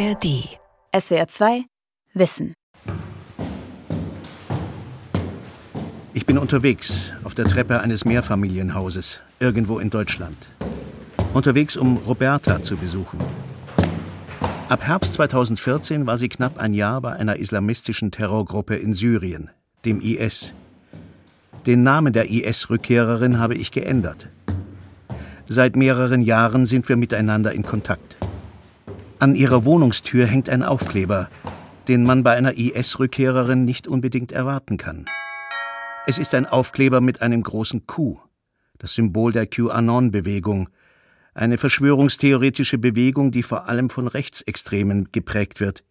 ARD. SWR 2 Wissen. Ich bin unterwegs auf der Treppe eines Mehrfamilienhauses, irgendwo in Deutschland. Unterwegs, um Roberta zu besuchen. Ab Herbst 2014 war sie knapp ein Jahr bei einer islamistischen Terrorgruppe in Syrien, dem IS. Den Namen der IS-Rückkehrerin habe ich geändert. Seit mehreren Jahren sind wir miteinander in Kontakt. An ihrer Wohnungstür hängt ein Aufkleber, den man bei einer IS-Rückkehrerin nicht unbedingt erwarten kann. Es ist ein Aufkleber mit einem großen Q, das Symbol der QAnon-Bewegung, eine verschwörungstheoretische Bewegung, die vor allem von Rechtsextremen geprägt wird.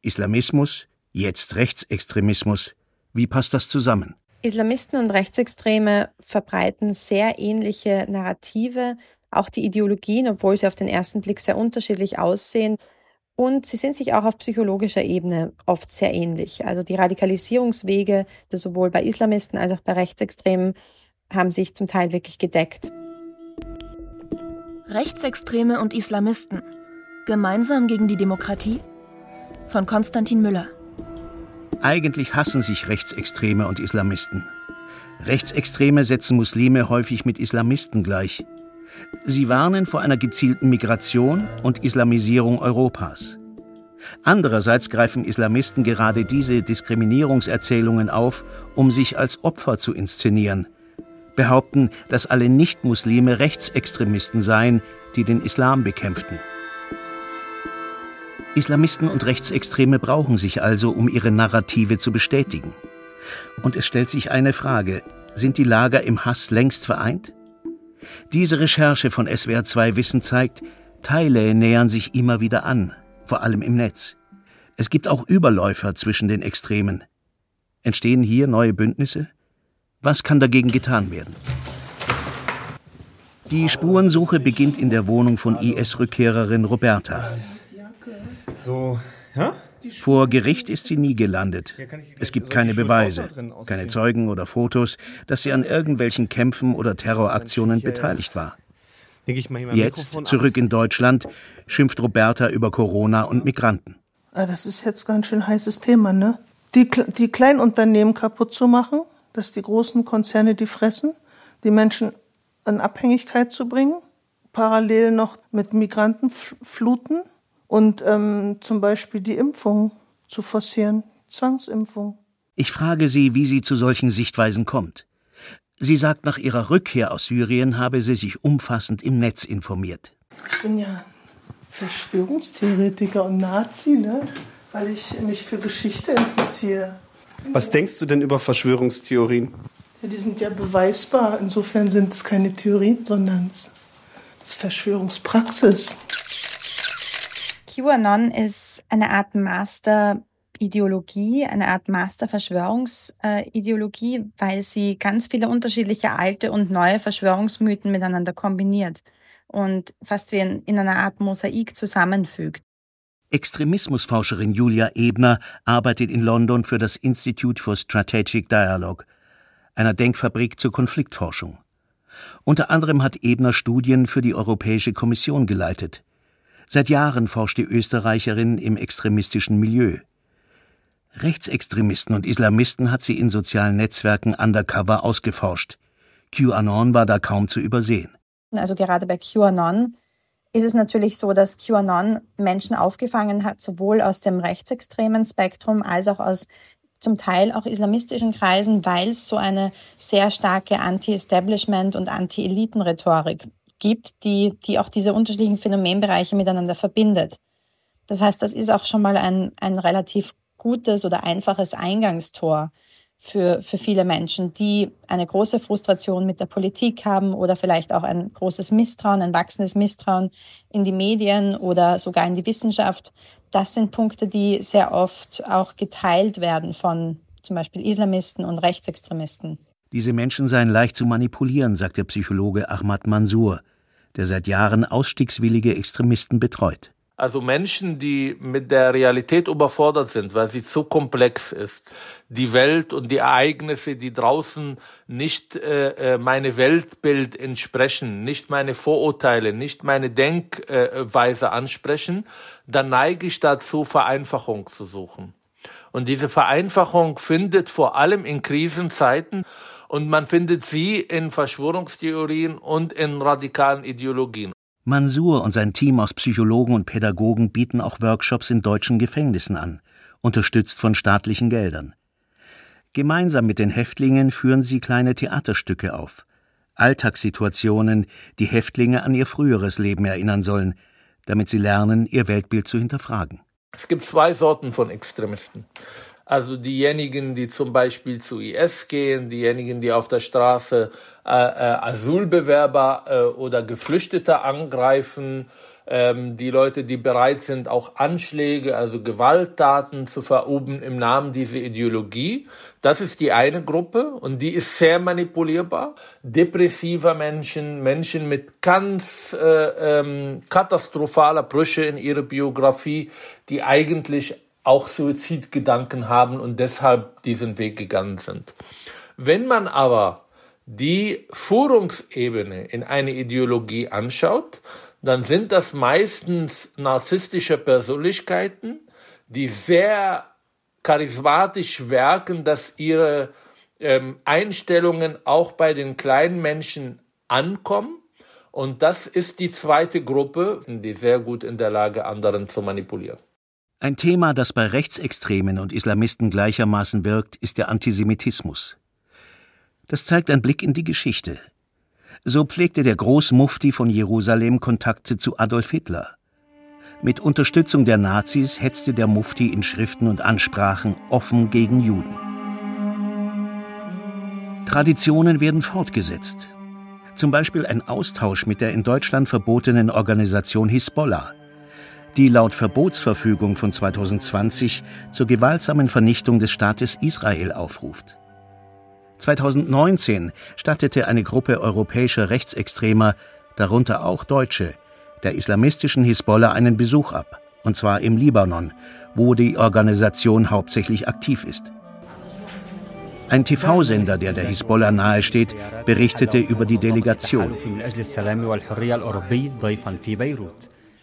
Islamismus, jetzt Rechtsextremismus. Wie passt das zusammen? Islamisten und Rechtsextreme verbreiten sehr ähnliche Narrative, auch die Ideologien, obwohl sie auf den ersten Blick sehr unterschiedlich aussehen. Und sie sind sich auch auf psychologischer Ebene oft sehr ähnlich. Also die Radikalisierungswege, sowohl bei Islamisten als auch bei Rechtsextremen, haben sich zum Teil wirklich gedeckt. Rechtsextreme und Islamisten. Gemeinsam gegen die Demokratie? Von Konstantin Müller. Eigentlich hassen sich Rechtsextreme und Islamisten. Rechtsextreme setzen Muslime häufig mit Islamisten gleich. Sie warnen vor einer gezielten Migration und Islamisierung Europas. Andererseits greifen Islamisten gerade diese Diskriminierungserzählungen auf, um sich als Opfer zu inszenieren, behaupten, dass alle Nichtmuslime Rechtsextremisten seien, die den Islam bekämpften. Islamisten und Rechtsextreme brauchen sich also, um ihre Narrative zu bestätigen. Und es stellt sich eine Frage, sind die Lager im Hass längst vereint? Diese Recherche von SWR2 Wissen zeigt, Teile nähern sich immer wieder an, vor allem im Netz. Es gibt auch Überläufer zwischen den Extremen. Entstehen hier neue Bündnisse? Was kann dagegen getan werden? Die Spurensuche beginnt in der Wohnung von IS-Rückkehrerin Roberta. So, ja? Vor Gericht ist sie nie gelandet. Es gibt keine Beweise, keine Zeugen oder Fotos, dass sie an irgendwelchen Kämpfen oder Terroraktionen beteiligt war. Jetzt, zurück in Deutschland, schimpft Roberta über Corona und Migranten. Ah, das ist jetzt ganz schön heißes Thema, ne? Die, die Kleinunternehmen kaputt zu machen, dass die großen Konzerne die fressen, die Menschen in Abhängigkeit zu bringen, parallel noch mit Migranten fluten und ähm, zum Beispiel die Impfung zu forcieren, Zwangsimpfung. Ich frage sie, wie sie zu solchen Sichtweisen kommt. Sie sagt, nach ihrer Rückkehr aus Syrien habe sie sich umfassend im Netz informiert. Ich bin ja Verschwörungstheoretiker und Nazi, ne? weil ich mich für Geschichte interessiere. Was denkst du denn über Verschwörungstheorien? Ja, die sind ja beweisbar. Insofern sind es keine Theorien, sondern es ist Verschwörungspraxis. QAnon ist eine Art Master-Ideologie, eine Art Master-Verschwörungsideologie, weil sie ganz viele unterschiedliche alte und neue Verschwörungsmythen miteinander kombiniert und fast wie in, in einer Art Mosaik zusammenfügt. Extremismusforscherin Julia Ebner arbeitet in London für das Institute for Strategic Dialogue, einer Denkfabrik zur Konfliktforschung. Unter anderem hat Ebner Studien für die Europäische Kommission geleitet. Seit Jahren forscht die Österreicherin im extremistischen Milieu. Rechtsextremisten und Islamisten hat sie in sozialen Netzwerken undercover ausgeforscht. QAnon war da kaum zu übersehen. Also gerade bei QAnon ist es natürlich so, dass QAnon Menschen aufgefangen hat, sowohl aus dem rechtsextremen Spektrum als auch aus zum Teil auch islamistischen Kreisen, weil es so eine sehr starke Anti-Establishment und Anti-Eliten-Rhetorik gibt, die, die auch diese unterschiedlichen Phänomenbereiche miteinander verbindet. Das heißt, das ist auch schon mal ein, ein relativ gutes oder einfaches Eingangstor für, für viele Menschen, die eine große Frustration mit der Politik haben oder vielleicht auch ein großes Misstrauen, ein wachsendes Misstrauen in die Medien oder sogar in die Wissenschaft. Das sind Punkte, die sehr oft auch geteilt werden von zum Beispiel Islamisten und Rechtsextremisten. Diese Menschen seien leicht zu manipulieren, sagt der Psychologe Ahmad Mansour, der seit Jahren ausstiegswillige Extremisten betreut. Also Menschen, die mit der Realität überfordert sind, weil sie zu komplex ist. Die Welt und die Ereignisse, die draußen nicht äh, äh meine Weltbild entsprechen, nicht meine Vorurteile, nicht meine Denkweise ansprechen, dann neige ich dazu, Vereinfachung zu suchen. Und diese Vereinfachung findet vor allem in Krisenzeiten und man findet sie in Verschwörungstheorien und in radikalen Ideologien. Mansur und sein Team aus Psychologen und Pädagogen bieten auch Workshops in deutschen Gefängnissen an, unterstützt von staatlichen Geldern. Gemeinsam mit den Häftlingen führen sie kleine Theaterstücke auf. Alltagssituationen, die Häftlinge an ihr früheres Leben erinnern sollen, damit sie lernen, ihr Weltbild zu hinterfragen. Es gibt zwei Sorten von Extremisten. Also diejenigen, die zum Beispiel zu IS gehen, diejenigen, die auf der Straße äh, äh, Asylbewerber äh, oder Geflüchtete angreifen, ähm, die Leute, die bereit sind, auch Anschläge, also Gewalttaten zu verüben im Namen dieser Ideologie. Das ist die eine Gruppe und die ist sehr manipulierbar. Depressiver Menschen, Menschen mit ganz äh, ähm, katastrophaler Brüche in ihrer Biografie, die eigentlich auch Suizidgedanken haben und deshalb diesen Weg gegangen sind. Wenn man aber die Führungsebene in eine Ideologie anschaut, dann sind das meistens narzisstische Persönlichkeiten, die sehr charismatisch wirken, dass ihre ähm, Einstellungen auch bei den kleinen Menschen ankommen. Und das ist die zweite Gruppe, die sehr gut in der Lage, anderen zu manipulieren. Ein Thema, das bei Rechtsextremen und Islamisten gleichermaßen wirkt, ist der Antisemitismus. Das zeigt ein Blick in die Geschichte. So pflegte der Großmufti von Jerusalem Kontakte zu Adolf Hitler. Mit Unterstützung der Nazis hetzte der Mufti in Schriften und Ansprachen offen gegen Juden. Traditionen werden fortgesetzt. Zum Beispiel ein Austausch mit der in Deutschland verbotenen Organisation Hisbollah die laut Verbotsverfügung von 2020 zur gewaltsamen Vernichtung des Staates Israel aufruft. 2019 stattete eine Gruppe europäischer Rechtsextremer, darunter auch Deutsche, der islamistischen Hisbollah einen Besuch ab, und zwar im Libanon, wo die Organisation hauptsächlich aktiv ist. Ein TV-Sender, der der Hisbollah nahesteht, berichtete über die Delegation.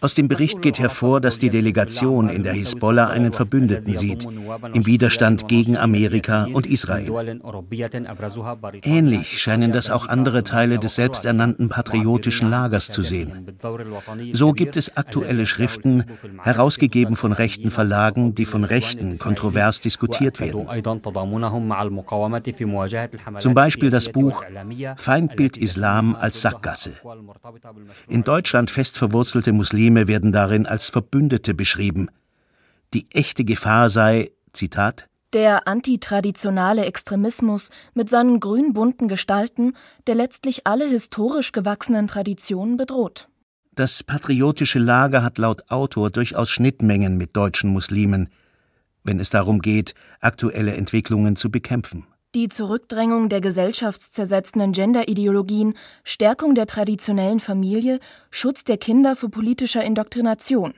Aus dem Bericht geht hervor, dass die Delegation in der Hisbollah einen Verbündeten sieht, im Widerstand gegen Amerika und Israel. Ähnlich scheinen das auch andere Teile des selbsternannten patriotischen Lagers zu sehen. So gibt es aktuelle Schriften, herausgegeben von rechten Verlagen, die von Rechten kontrovers diskutiert werden. Zum Beispiel das Buch Feindbild Islam als Sackgasse. In Deutschland fest verwurzelte Muslime Muslime werden darin als Verbündete beschrieben. Die echte Gefahr sei, Zitat, der antitraditionale Extremismus mit seinen grün-bunten Gestalten, der letztlich alle historisch gewachsenen Traditionen bedroht. Das patriotische Lager hat laut Autor durchaus Schnittmengen mit deutschen Muslimen, wenn es darum geht, aktuelle Entwicklungen zu bekämpfen. Die Zurückdrängung der gesellschaftszersetzenden Genderideologien, Stärkung der traditionellen Familie, Schutz der Kinder vor politischer Indoktrination.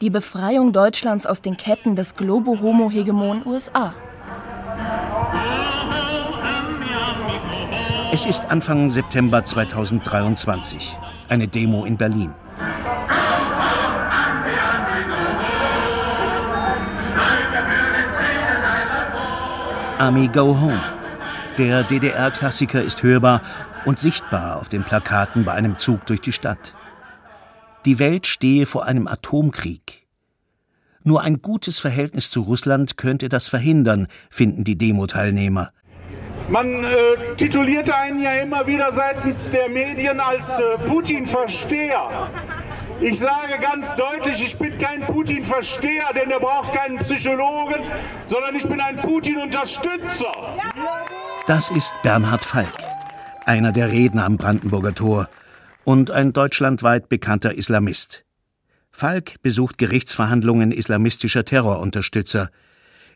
Die Befreiung Deutschlands aus den Ketten des Globo-Homo-Hegemon USA. Es ist Anfang September 2023. Eine Demo in Berlin. Army Go Home. Der DDR-Klassiker ist hörbar und sichtbar auf den Plakaten bei einem Zug durch die Stadt. Die Welt stehe vor einem Atomkrieg. Nur ein gutes Verhältnis zu Russland könnte das verhindern, finden die Demo-Teilnehmer. Man äh, titulierte einen ja immer wieder seitens der Medien als äh, Putin-Versteher. Ich sage ganz deutlich, ich bin kein Putin-Versteher, denn er braucht keinen Psychologen, sondern ich bin ein Putin-Unterstützer. Das ist Bernhard Falk, einer der Redner am Brandenburger Tor und ein deutschlandweit bekannter Islamist. Falk besucht Gerichtsverhandlungen islamistischer Terrorunterstützer.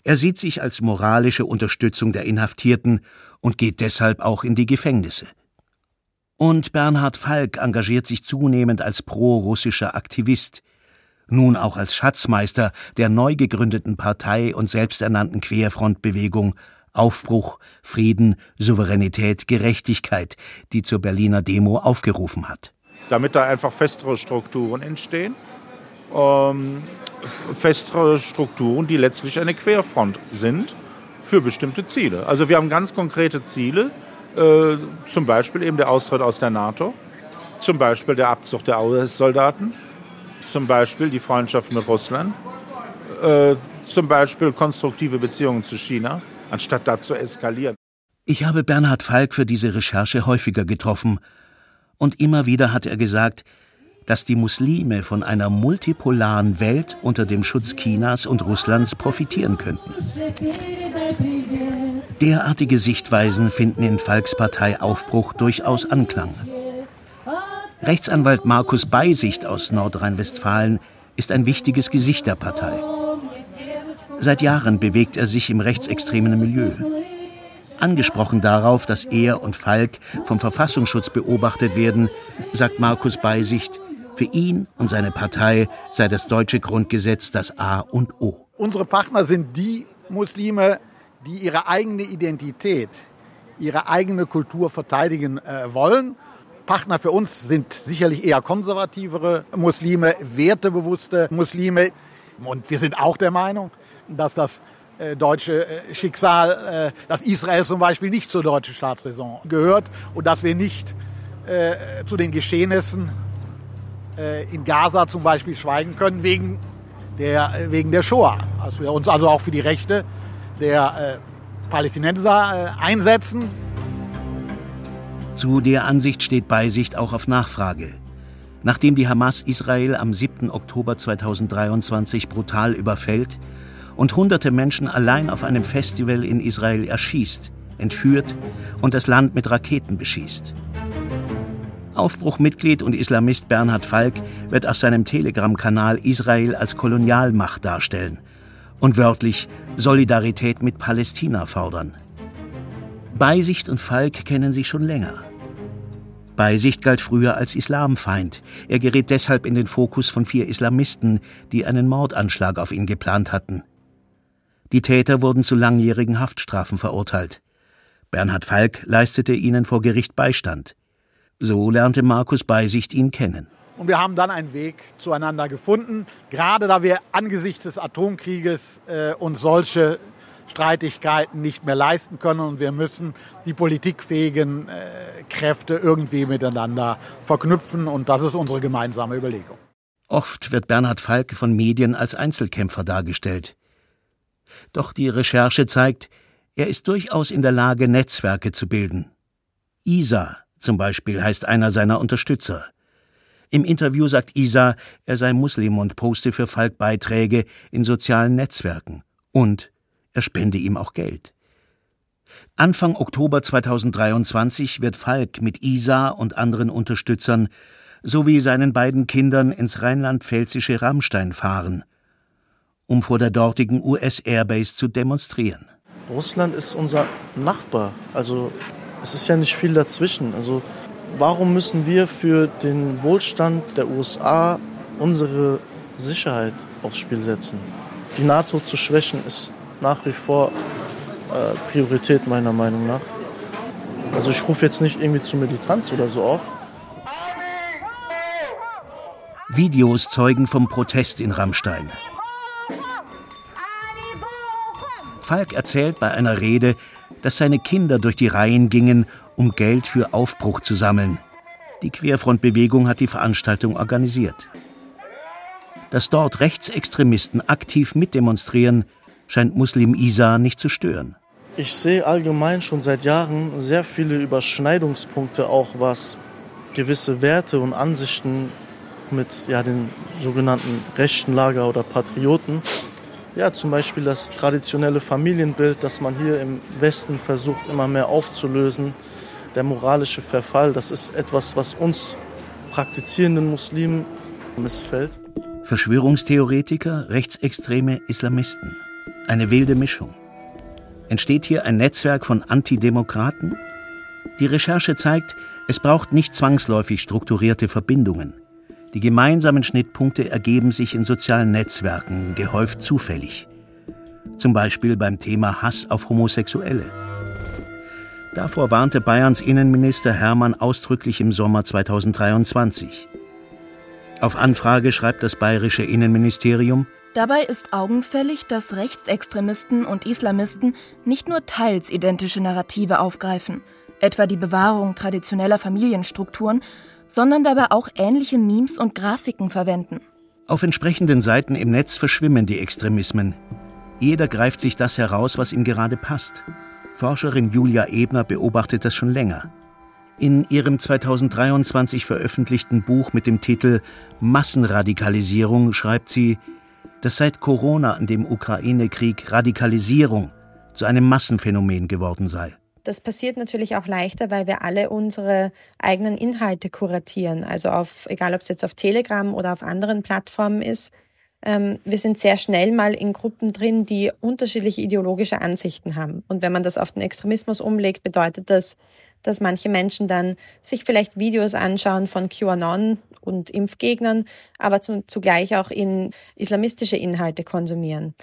Er sieht sich als moralische Unterstützung der Inhaftierten und geht deshalb auch in die Gefängnisse. Und Bernhard Falk engagiert sich zunehmend als pro-russischer Aktivist. nun auch als Schatzmeister der neu gegründeten Partei und selbsternannten Querfrontbewegung Aufbruch, Frieden, Souveränität, Gerechtigkeit, die zur Berliner Demo aufgerufen hat. Damit da einfach festere Strukturen entstehen. Ähm, festere Strukturen, die letztlich eine Querfront sind für bestimmte Ziele. Also wir haben ganz konkrete Ziele, äh, zum Beispiel eben der Austritt aus der NATO, zum Beispiel der Abzug der US-Soldaten, zum Beispiel die Freundschaft mit Russland, äh, zum Beispiel konstruktive Beziehungen zu China, anstatt da zu eskalieren. Ich habe Bernhard Falk für diese Recherche häufiger getroffen und immer wieder hat er gesagt, dass die Muslime von einer multipolaren Welt unter dem Schutz Chinas und Russlands profitieren könnten. Derartige Sichtweisen finden in Falks Partei Aufbruch durchaus Anklang. Rechtsanwalt Markus Beisicht aus Nordrhein-Westfalen ist ein wichtiges Gesicht der Partei. Seit Jahren bewegt er sich im rechtsextremen Milieu. Angesprochen darauf, dass er und Falk vom Verfassungsschutz beobachtet werden, sagt Markus Beisicht, für ihn und seine Partei sei das deutsche Grundgesetz das A und O. Unsere Partner sind die Muslime, die ihre eigene Identität, ihre eigene Kultur verteidigen äh, wollen. Partner für uns sind sicherlich eher konservativere Muslime, wertebewusste Muslime. Und wir sind auch der Meinung, dass das äh, deutsche äh, Schicksal, äh, dass Israel zum Beispiel nicht zur deutschen Staatsräson gehört und dass wir nicht zu den Geschehnissen in Gaza zum Beispiel schweigen können wegen der, wegen der Shoah. Dass wir uns also auch für die Rechte der Palästinenser einsetzen. Zu der Ansicht steht Beisicht auch auf Nachfrage. Nachdem die Hamas Israel am 7. Oktober 2023 brutal überfällt, und hunderte Menschen allein auf einem Festival in Israel erschießt, entführt und das Land mit Raketen beschießt. Aufbruchmitglied und Islamist Bernhard Falk wird auf seinem Telegram-Kanal Israel als Kolonialmacht darstellen und wörtlich Solidarität mit Palästina fordern. Beisicht und Falk kennen sich schon länger. Beisicht galt früher als Islamfeind. Er gerät deshalb in den Fokus von vier Islamisten, die einen Mordanschlag auf ihn geplant hatten. Die Täter wurden zu langjährigen Haftstrafen verurteilt. Bernhard Falk leistete ihnen vor Gericht Beistand. So lernte Markus Beisicht ihn kennen. Und wir haben dann einen Weg zueinander gefunden, gerade da wir angesichts des Atomkrieges äh, uns solche Streitigkeiten nicht mehr leisten können und wir müssen die politikfähigen äh, Kräfte irgendwie miteinander verknüpfen und das ist unsere gemeinsame Überlegung. Oft wird Bernhard Falk von Medien als Einzelkämpfer dargestellt. Doch die Recherche zeigt, er ist durchaus in der Lage, Netzwerke zu bilden. Isa zum Beispiel heißt einer seiner Unterstützer. Im Interview sagt Isa, er sei Muslim und poste für Falk Beiträge in sozialen Netzwerken. Und er spende ihm auch Geld. Anfang Oktober 2023 wird Falk mit Isa und anderen Unterstützern sowie seinen beiden Kindern ins rheinland-pfälzische Rammstein fahren um vor der dortigen US-Airbase zu demonstrieren. Russland ist unser Nachbar. Also es ist ja nicht viel dazwischen. Also warum müssen wir für den Wohlstand der USA unsere Sicherheit aufs Spiel setzen? Die NATO zu schwächen ist nach wie vor äh, Priorität meiner Meinung nach. Also ich rufe jetzt nicht irgendwie zu Militanz oder so auf. Videos zeugen vom Protest in Rammstein. Falk erzählt bei einer Rede, dass seine Kinder durch die Reihen gingen, um Geld für Aufbruch zu sammeln. Die Querfrontbewegung hat die Veranstaltung organisiert. Dass dort Rechtsextremisten aktiv mitdemonstrieren, scheint Muslim Isa nicht zu stören. Ich sehe allgemein schon seit Jahren sehr viele Überschneidungspunkte, auch was gewisse Werte und Ansichten mit ja, den sogenannten rechten Lager oder Patrioten ja, zum Beispiel das traditionelle Familienbild, das man hier im Westen versucht immer mehr aufzulösen. Der moralische Verfall, das ist etwas, was uns praktizierenden Muslimen missfällt. Verschwörungstheoretiker, rechtsextreme Islamisten. Eine wilde Mischung. Entsteht hier ein Netzwerk von Antidemokraten? Die Recherche zeigt, es braucht nicht zwangsläufig strukturierte Verbindungen. Die gemeinsamen Schnittpunkte ergeben sich in sozialen Netzwerken, gehäuft zufällig. Zum Beispiel beim Thema Hass auf Homosexuelle. Davor warnte Bayerns Innenminister Hermann ausdrücklich im Sommer 2023. Auf Anfrage schreibt das bayerische Innenministerium, Dabei ist augenfällig, dass Rechtsextremisten und Islamisten nicht nur teils identische Narrative aufgreifen, etwa die Bewahrung traditioneller Familienstrukturen, sondern dabei auch ähnliche Memes und Grafiken verwenden. Auf entsprechenden Seiten im Netz verschwimmen die Extremismen. Jeder greift sich das heraus, was ihm gerade passt. Forscherin Julia Ebner beobachtet das schon länger. In ihrem 2023 veröffentlichten Buch mit dem Titel Massenradikalisierung schreibt sie, dass seit Corona und dem Ukraine-Krieg Radikalisierung zu einem Massenphänomen geworden sei. Das passiert natürlich auch leichter, weil wir alle unsere eigenen Inhalte kuratieren. Also auf, egal ob es jetzt auf Telegram oder auf anderen Plattformen ist. Ähm, wir sind sehr schnell mal in Gruppen drin, die unterschiedliche ideologische Ansichten haben. Und wenn man das auf den Extremismus umlegt, bedeutet das, dass manche Menschen dann sich vielleicht Videos anschauen von QAnon und Impfgegnern, aber zu, zugleich auch in islamistische Inhalte konsumieren.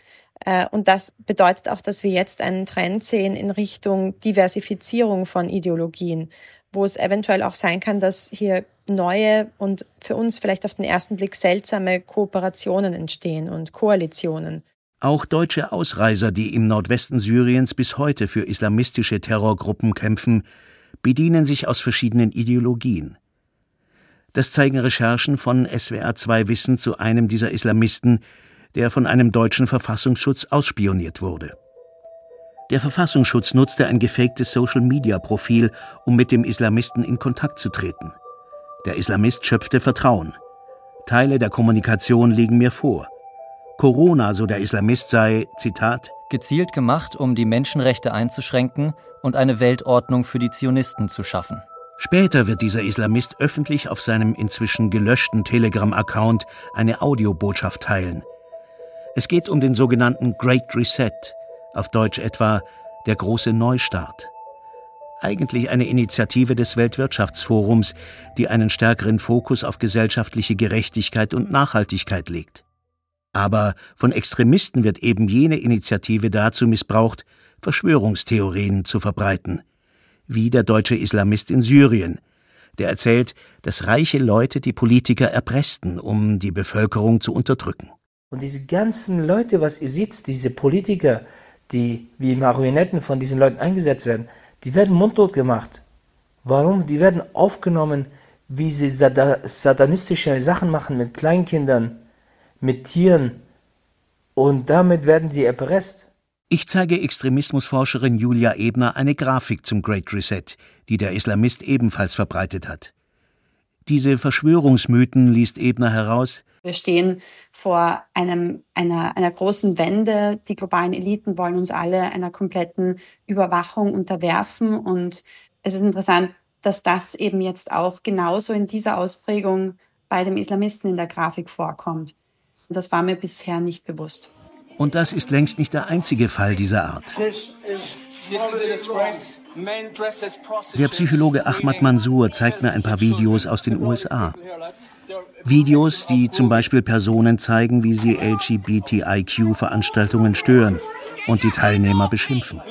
Äh, und das bedeutet auch, dass wir jetzt einen Trend sehen in Richtung Diversifizierung von Ideologien, wo es eventuell auch sein kann, dass hier neue und für uns vielleicht auf den ersten Blick seltsame Kooperationen entstehen und Koalitionen. Auch deutsche Ausreiser, die im Nordwesten Syriens bis heute für islamistische Terrorgruppen kämpfen, bedienen sich aus verschiedenen Ideologien. Das zeigen Recherchen von SWR2 Wissen zu einem dieser Islamisten, der von einem deutschen Verfassungsschutz ausspioniert wurde. Der Verfassungsschutz nutzte ein gefaktes Social-Media-Profil, um mit dem Islamisten in Kontakt zu treten. Der Islamist schöpfte Vertrauen. Teile der Kommunikation liegen mir vor. Corona, so der Islamist, sei, Zitat, gezielt gemacht, um die Menschenrechte einzuschränken und eine Weltordnung für die Zionisten zu schaffen. Später wird dieser Islamist öffentlich auf seinem inzwischen gelöschten Telegram-Account eine Audiobotschaft teilen. Es geht um den sogenannten Great Reset, auf Deutsch etwa der große Neustart. Eigentlich eine Initiative des Weltwirtschaftsforums, die einen stärkeren Fokus auf gesellschaftliche Gerechtigkeit und Nachhaltigkeit legt. Aber von Extremisten wird eben jene Initiative dazu missbraucht, Verschwörungstheorien zu verbreiten, wie der deutsche Islamist in Syrien, der erzählt, dass reiche Leute die Politiker erpressten, um die Bevölkerung zu unterdrücken. Und diese ganzen Leute, was ihr seht, diese Politiker, die wie Marionetten von diesen Leuten eingesetzt werden, die werden mundtot gemacht. Warum? Die werden aufgenommen, wie sie satanistische Sachen machen mit Kleinkindern, mit Tieren. Und damit werden sie erpresst. Ich zeige Extremismusforscherin Julia Ebner eine Grafik zum Great Reset, die der Islamist ebenfalls verbreitet hat. Diese Verschwörungsmythen liest Ebner heraus. Wir stehen vor einem, einer, einer großen Wende. Die globalen Eliten wollen uns alle einer kompletten Überwachung unterwerfen. Und es ist interessant, dass das eben jetzt auch genauso in dieser Ausprägung bei dem Islamisten in der Grafik vorkommt. Das war mir bisher nicht bewusst. Und das ist längst nicht der einzige Fall dieser Art. Der Psychologe Ahmad Mansour zeigt mir ein paar Videos aus den USA. Videos, die zum Beispiel Personen zeigen, wie sie LGBTIQ-Veranstaltungen stören und die Teilnehmer beschimpfen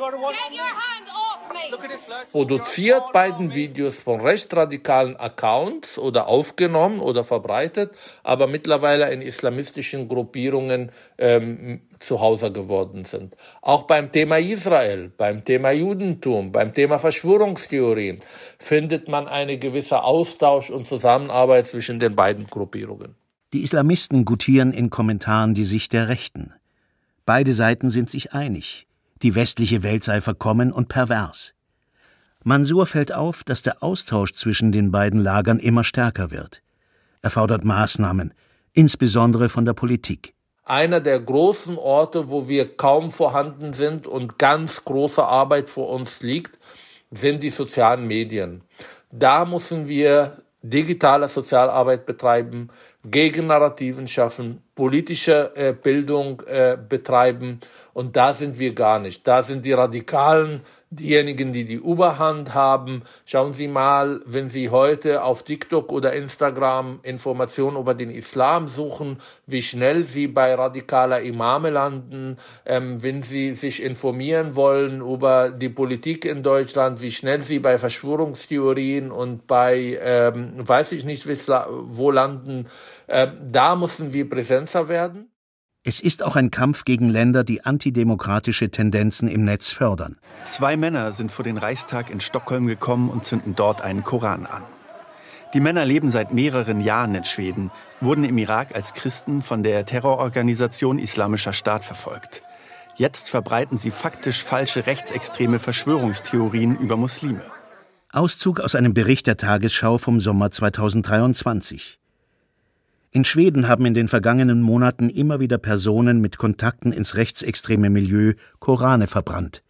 produziert beiden Videos von rechtsradikalen Accounts oder aufgenommen oder verbreitet, aber mittlerweile in islamistischen Gruppierungen ähm, zu Hause geworden sind. Auch beim Thema Israel, beim Thema Judentum, beim Thema Verschwörungstheorien findet man eine gewisse Austausch und Zusammenarbeit zwischen den beiden Gruppierungen. Die Islamisten gutieren in Kommentaren die Sicht der Rechten. Beide Seiten sind sich einig. Die westliche Welt sei verkommen und pervers. Mansur fällt auf, dass der Austausch zwischen den beiden Lagern immer stärker wird. Er fordert Maßnahmen, insbesondere von der Politik. Einer der großen Orte, wo wir kaum vorhanden sind und ganz große Arbeit vor uns liegt, sind die sozialen Medien. Da müssen wir digitale Sozialarbeit betreiben, Gegennarrativen schaffen, politische äh, Bildung äh, betreiben Und da sind wir gar nicht. Da sind die Radikalen diejenigen, die die Überhand haben. Schauen Sie mal, wenn Sie heute auf TikTok oder Instagram Informationen über den Islam suchen, wie schnell Sie bei radikaler Imame landen. Ähm, wenn Sie sich informieren wollen über die Politik in Deutschland, wie schnell Sie bei Verschwörungstheorien und bei, ähm, weiß ich nicht, wo landen. Äh, da müssen wir präsenter werden. Es ist auch ein Kampf gegen Länder, die antidemokratische Tendenzen im Netz fördern. Zwei Männer sind vor den Reichstag in Stockholm gekommen und zünden dort einen Koran an. Die Männer leben seit mehreren Jahren in Schweden, wurden im Irak als Christen von der Terrororganisation Islamischer Staat verfolgt. Jetzt verbreiten sie faktisch falsche rechtsextreme Verschwörungstheorien über Muslime. Auszug aus einem Bericht der Tagesschau vom Sommer 2023. In Schweden haben in den vergangenen Monaten immer wieder Personen mit Kontakten ins rechtsextreme Milieu Korane verbrannt.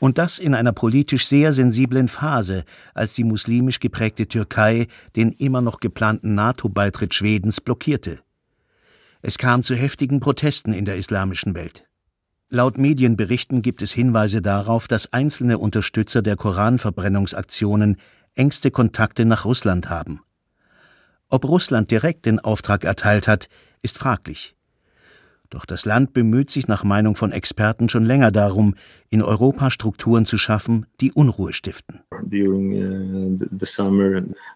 Und das in einer politisch sehr sensiblen Phase, als die muslimisch geprägte Türkei den immer noch geplanten NATO-Beitritt Schwedens blockierte. Es kam zu heftigen Protesten in der islamischen Welt. Laut Medienberichten gibt es Hinweise darauf, dass einzelne Unterstützer der Koranverbrennungsaktionen engste Kontakte nach Russland haben. Ob Russland direkt den Auftrag erteilt hat, ist fraglich. Doch das Land bemüht sich nach Meinung von Experten schon länger darum, in Europa Strukturen zu schaffen, die Unruhe stiften. Uh,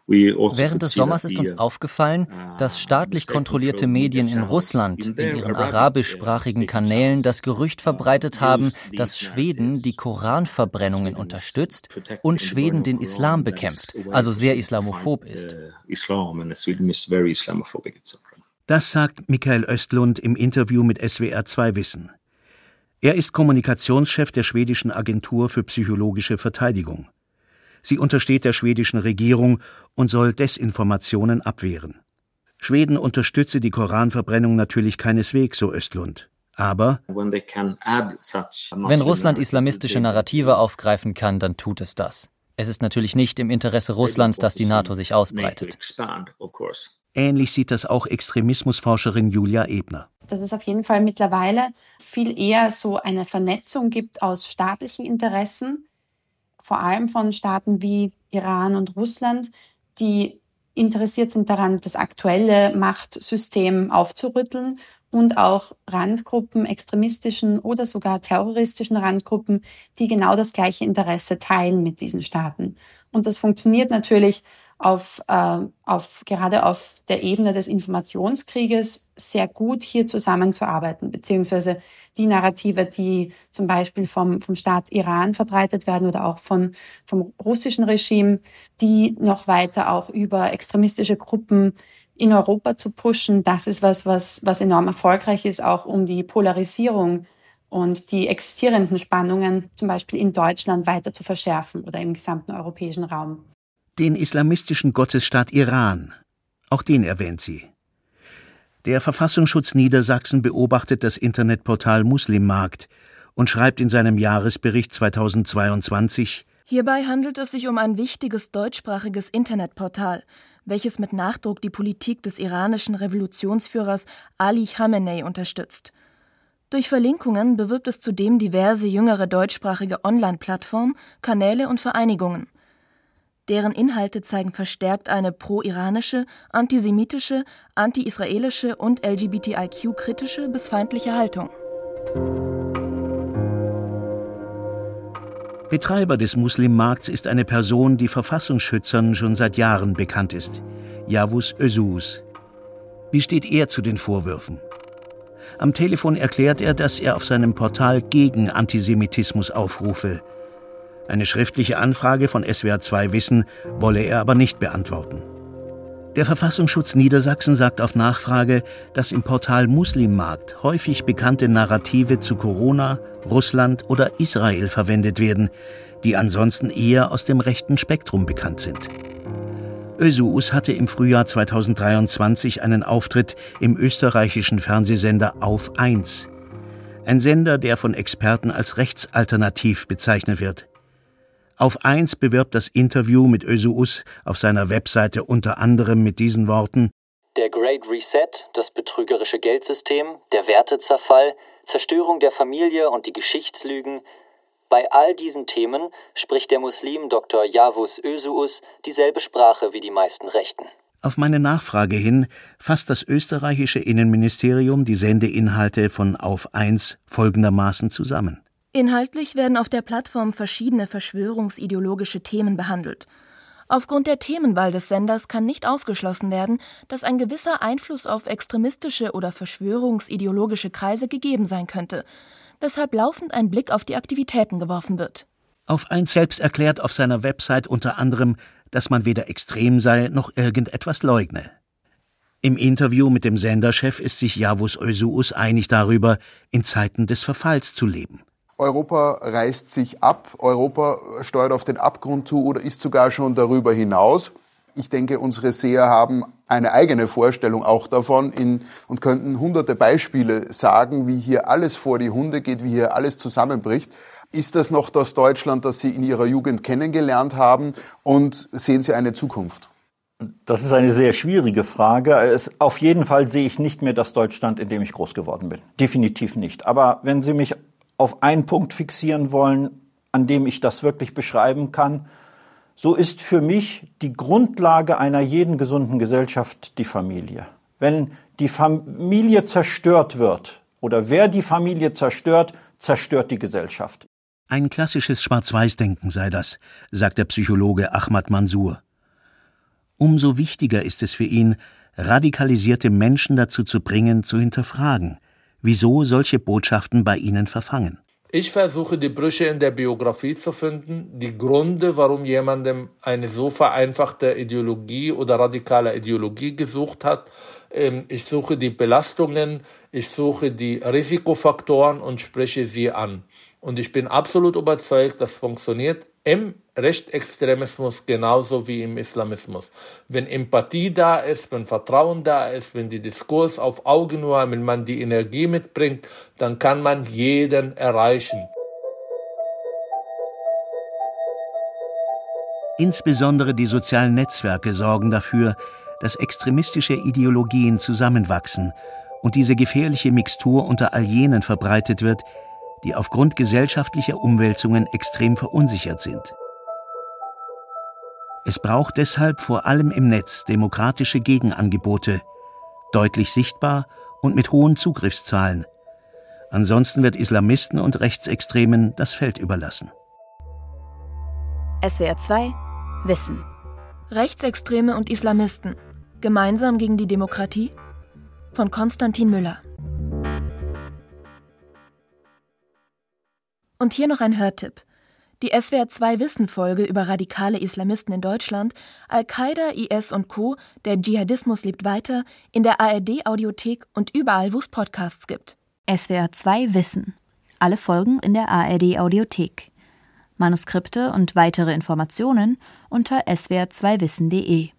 also Während des Sommers ist uns uh, aufgefallen, dass staatlich kontrollierte Medien in Russland in ihren arabischsprachigen Kanälen das Gerücht verbreitet haben, dass Schweden die Koranverbrennungen unterstützt und Schweden den Islam bekämpft, also sehr islamophob ist. Das sagt Michael Östlund im Interview mit SWR 2 Wissen. Er ist Kommunikationschef der schwedischen Agentur für psychologische Verteidigung. Sie untersteht der schwedischen Regierung und soll Desinformationen abwehren. Schweden unterstütze die Koranverbrennung natürlich keineswegs, so Östlund. Aber wenn Russland islamistische Narrative aufgreifen kann, dann tut es das. Es ist natürlich nicht im Interesse Russlands, dass die NATO sich ausbreitet. Ähnlich sieht das auch Extremismusforscherin Julia Ebner. Dass es auf jeden Fall mittlerweile viel eher so eine Vernetzung gibt aus staatlichen Interessen, vor allem von Staaten wie Iran und Russland, die interessiert sind daran, das aktuelle Machtsystem aufzurütteln und auch Randgruppen, extremistischen oder sogar terroristischen Randgruppen, die genau das gleiche Interesse teilen mit diesen Staaten. Und das funktioniert natürlich auf, äh, auf, gerade auf der Ebene des Informationskrieges sehr gut hier zusammenzuarbeiten, beziehungsweise die Narrative, die zum Beispiel vom, vom Staat Iran verbreitet werden oder auch von, vom russischen Regime, die noch weiter auch über extremistische Gruppen in Europa zu pushen, das ist was, was, was enorm erfolgreich ist, auch um die Polarisierung und die existierenden Spannungen zum Beispiel in Deutschland weiter zu verschärfen oder im gesamten europäischen Raum den islamistischen Gottesstaat Iran. Auch den erwähnt sie. Der Verfassungsschutz Niedersachsen beobachtet das Internetportal Muslimmarkt und schreibt in seinem Jahresbericht 2022 Hierbei handelt es sich um ein wichtiges deutschsprachiges Internetportal, welches mit Nachdruck die Politik des iranischen Revolutionsführers Ali Khamenei unterstützt. Durch Verlinkungen bewirbt es zudem diverse jüngere deutschsprachige Online-Plattformen, Kanäle und Vereinigungen. Deren Inhalte zeigen verstärkt eine pro-iranische, antisemitische, anti-israelische und LGBTIQ-kritische bis feindliche Haltung. Betreiber des Muslimmarkts ist eine Person, die Verfassungsschützern schon seit Jahren bekannt ist, Yavuz Özuz. Wie steht er zu den Vorwürfen? Am Telefon erklärt er, dass er auf seinem Portal gegen Antisemitismus aufrufe – eine schriftliche Anfrage von SWR 2 Wissen wolle er aber nicht beantworten. Der Verfassungsschutz Niedersachsen sagt auf Nachfrage, dass im Portal Muslimmarkt häufig bekannte Narrative zu Corona, Russland oder Israel verwendet werden, die ansonsten eher aus dem rechten Spektrum bekannt sind. Ösuus hatte im Frühjahr 2023 einen Auftritt im österreichischen Fernsehsender Auf 1. Ein Sender, der von Experten als rechtsalternativ bezeichnet wird. Auf eins bewirbt das Interview mit Ösuus auf seiner Webseite unter anderem mit diesen Worten Der Great Reset, das betrügerische Geldsystem, der Wertezerfall, Zerstörung der Familie und die Geschichtslügen, bei all diesen Themen spricht der Muslim Dr. Yavuz Ösuus dieselbe Sprache wie die meisten Rechten. Auf meine Nachfrage hin fasst das österreichische Innenministerium die Sendeinhalte von Auf 1 folgendermaßen zusammen. Inhaltlich werden auf der Plattform verschiedene verschwörungsideologische Themen behandelt. Aufgrund der Themenwahl des Senders kann nicht ausgeschlossen werden, dass ein gewisser Einfluss auf extremistische oder verschwörungsideologische Kreise gegeben sein könnte, weshalb laufend ein Blick auf die Aktivitäten geworfen wird. Auf eins selbst erklärt auf seiner Website unter anderem, dass man weder extrem sei noch irgendetwas leugne. Im Interview mit dem Senderchef ist sich Javus Eusuus einig darüber, in Zeiten des Verfalls zu leben. Europa reißt sich ab, Europa steuert auf den Abgrund zu oder ist sogar schon darüber hinaus. Ich denke, unsere Seher haben eine eigene Vorstellung auch davon in, und könnten hunderte Beispiele sagen, wie hier alles vor die Hunde geht, wie hier alles zusammenbricht. Ist das noch das Deutschland, das Sie in Ihrer Jugend kennengelernt haben und sehen Sie eine Zukunft? Das ist eine sehr schwierige Frage. Es, auf jeden Fall sehe ich nicht mehr das Deutschland, in dem ich groß geworden bin. Definitiv nicht. Aber wenn Sie mich auf einen Punkt fixieren wollen, an dem ich das wirklich beschreiben kann, so ist für mich die Grundlage einer jeden gesunden Gesellschaft die Familie. Wenn die Familie zerstört wird oder wer die Familie zerstört, zerstört die Gesellschaft. Ein klassisches Schwarz-Weiß-Denken sei das, sagt der Psychologe Ahmad Mansour. Umso wichtiger ist es für ihn, radikalisierte Menschen dazu zu bringen, zu hinterfragen, wieso solche Botschaften bei ihnen verfangen. Ich versuche die Brüche in der Biografie zu finden, die Gründe, warum jemandem eine so vereinfachte Ideologie oder radikale Ideologie gesucht hat. Ähm, ich suche die Belastungen, ich suche die Risikofaktoren und spreche sie an. Und ich bin absolut überzeugt, das funktioniert im Rechtsextremismus genauso wie im Islamismus. Wenn Empathie da ist, wenn Vertrauen da ist, wenn die Diskurs auf Augenhöhe, wenn man die Energie mitbringt, dann kann man jeden erreichen. Insbesondere die sozialen Netzwerke sorgen dafür, dass extremistische Ideologien zusammenwachsen und diese gefährliche Mixtur unter all jenen verbreitet wird, die aufgrund gesellschaftlicher Umwälzungen extrem verunsichert sind. Es braucht deshalb vor allem im Netz demokratische Gegenangebote, deutlich sichtbar und mit hohen Zugriffszahlen. Ansonsten wird Islamisten und Rechtsextremen das Feld überlassen. SWR 2 Wissen. Rechtsextreme und Islamisten. Gemeinsam gegen die Demokratie? Von Konstantin Müller. Und hier noch ein Hörtipp. Die SWR 2 Wissen-Folge über radikale Islamisten in Deutschland, Al-Qaida, IS und Co., der Dschihadismus lebt weiter, in der ARD-Audiothek und überall, wo es Podcasts gibt. SWR 2 Wissen. Alle Folgen in der ARD-Audiothek. Manuskripte und weitere Informationen unter swr2wissen.de.